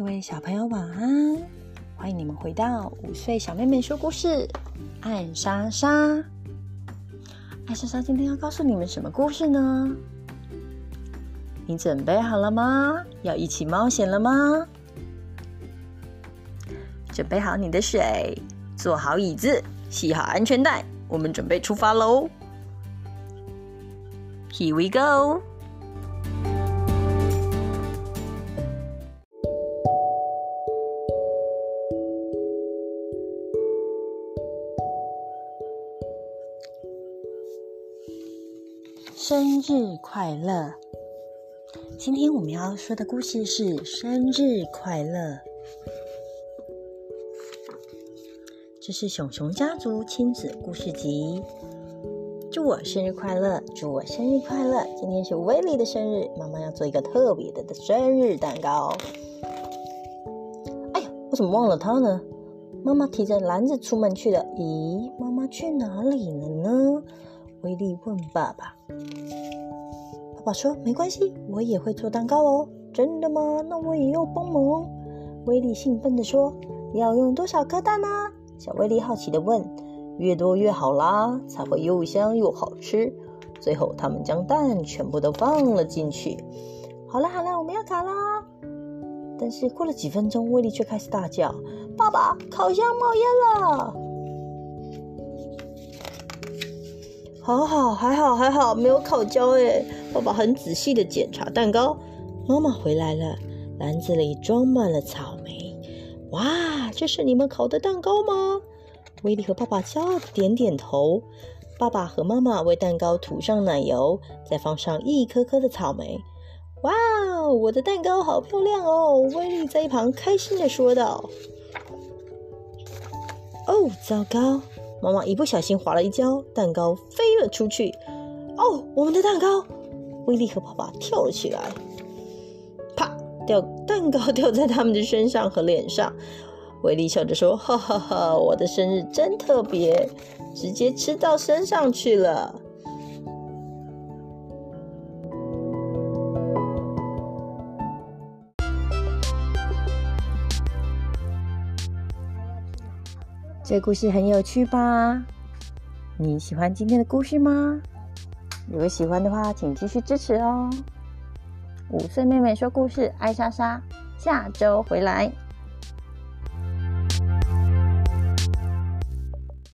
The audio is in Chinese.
各位小朋友晚安，欢迎你们回到五岁小妹妹说故事。艾莎莎，艾莎莎今天要告诉你们什么故事呢？你准备好了吗？要一起冒险了吗？准备好你的水，坐好椅子，系好安全带，我们准备出发喽！Here we go。生日快乐！今天我们要说的故事是生日快乐。这是熊熊家族亲子故事集。祝我生日快乐！祝我生日快乐！今天是威利的生日，妈妈要做一个特别的生日蛋糕。哎呀，我怎么忘了他呢？妈妈提着篮子出门去了。咦，妈妈去哪里了呢？威利问爸爸：“爸爸说没关系，我也会做蛋糕哦。真的吗？那我也要帮忙。”威利兴奋地说：“要用多少颗蛋呢？”小威利好奇地问：“越多越好啦，才会又香又好吃。”最后，他们将蛋全部都放了进去。好了好了，我们要烤啦！但是过了几分钟，威利却开始大叫：“爸爸，烤箱冒烟了！”好好，还好还好，没有烤焦哎。爸爸很仔细的检查蛋糕。妈妈回来了，篮子里装满了草莓。哇，这是你们烤的蛋糕吗？威利和爸爸骄傲的点点头。爸爸和妈妈为蛋糕涂上奶油，再放上一颗颗的草莓。哇，我的蛋糕好漂亮哦！威利在一旁开心的说道。哦，糟糕！妈妈一不小心滑了一跤，蛋糕飞了出去。哦，我们的蛋糕！威力和爸爸跳了起来，啪，掉蛋糕 掉在他们的身上和脸上。威力笑着说：“哈哈哈，我的生日真特别，直接吃到身上去了。”这个故事很有趣吧？你喜欢今天的故事吗？如果喜欢的话，请继续支持哦。五岁妹妹说故事，艾莎莎下周回来。